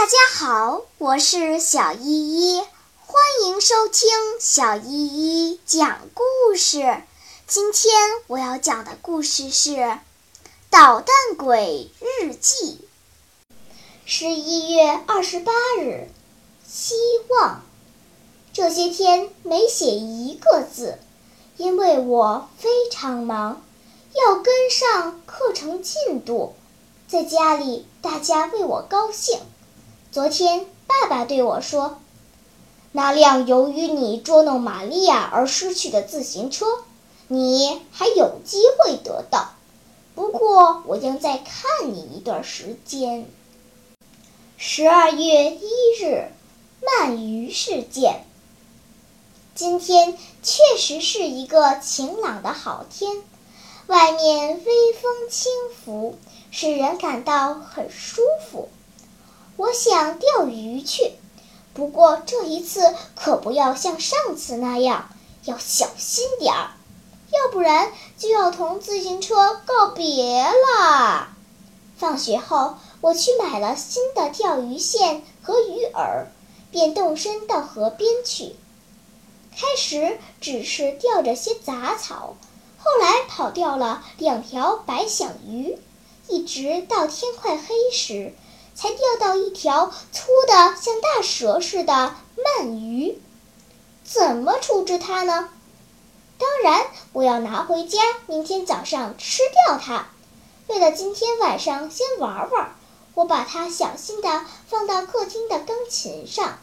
大家好，我是小依依，欢迎收听小依依讲故事。今天我要讲的故事是《捣蛋鬼日记》。十一月二十八日，希望。这些天没写一个字，因为我非常忙，要跟上课程进度。在家里，大家为我高兴。昨天，爸爸对我说：“那辆由于你捉弄玛利亚而失去的自行车，你还有机会得到。不过，我将再看你一段时间。”十二月一日，鳗鱼事件。今天确实是一个晴朗的好天，外面微风轻拂，使人感到很舒服。我想钓鱼去，不过这一次可不要像上次那样，要小心点儿，要不然就要同自行车告别了。放学后，我去买了新的钓鱼线和鱼饵，便动身到河边去。开始只是钓着些杂草，后来跑掉了两条白响鱼，一直到天快黑时。才钓到一条粗的像大蛇似的鳗鱼，怎么处置它呢？当然，我要拿回家，明天早上吃掉它。为了今天晚上先玩玩，我把它小心地放到客厅的钢琴上。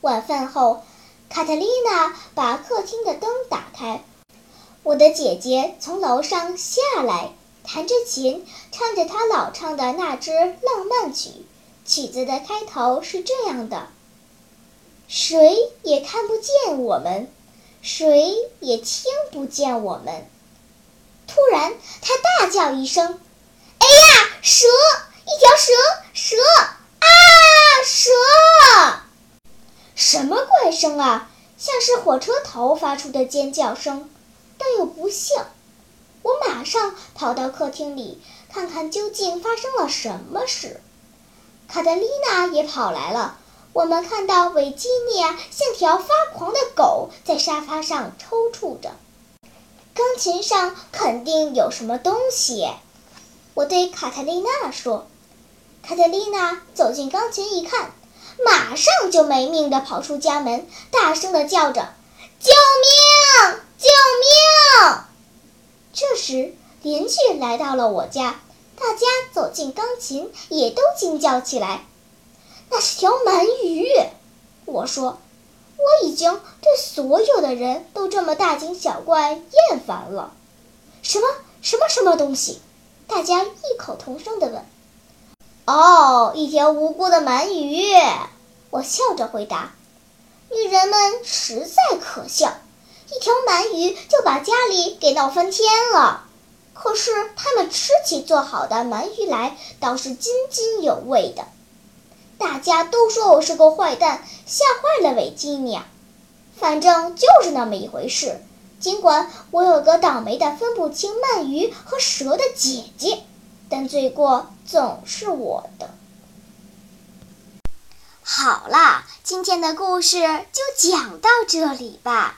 晚饭后，卡特琳娜把客厅的灯打开，我的姐姐从楼上下来。弹着琴，唱着他老唱的那支浪漫曲。曲子的开头是这样的：“谁也看不见我们，谁也听不见我们。”突然，他大叫一声：“哎呀，蛇！一条蛇！蛇！啊，蛇！”什么怪声啊？像是火车头发出的尖叫声，但又不像。我马上跑到客厅里，看看究竟发生了什么事。卡特丽娜也跑来了。我们看到维吉尼亚像条发狂的狗在沙发上抽搐着。钢琴上肯定有什么东西，我对卡特丽娜说。卡特丽娜走进钢琴一看，马上就没命地跑出家门，大声地叫着：“救命！救命！”这时，邻居来到了我家，大家走进钢琴，也都惊叫起来。那是条鳗鱼，我说，我已经对所有的人都这么大惊小怪厌烦了。什么什么什么东西？大家异口同声地问。哦，一条无辜的鳗鱼，我笑着回答。女人们实在可笑。一条鳗鱼就把家里给闹翻天了，可是他们吃起做好的鳗鱼来倒是津津有味的。大家都说我是个坏蛋，吓坏了维吉尼亚。反正就是那么一回事。尽管我有个倒霉的分不清鳗鱼和蛇的姐姐，但罪过总是我的。好啦，今天的故事就讲到这里吧。